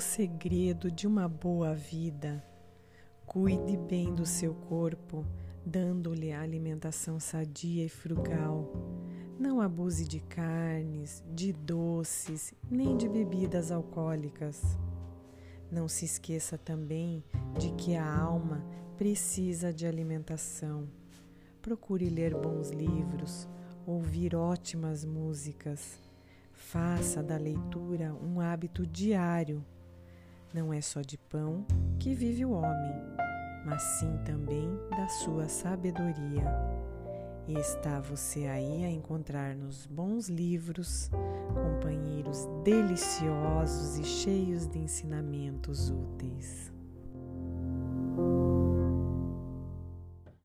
segredo de uma boa vida. Cuide bem do seu corpo, dando-lhe alimentação sadia e frugal. Não abuse de carnes, de doces, nem de bebidas alcoólicas. Não se esqueça também de que a alma precisa de alimentação. Procure ler bons livros, ouvir ótimas músicas. Faça da leitura um hábito diário. Não é só de pão que vive o homem, mas sim também da sua sabedoria. E está você aí a encontrar nos bons livros companheiros deliciosos e cheios de ensinamentos úteis.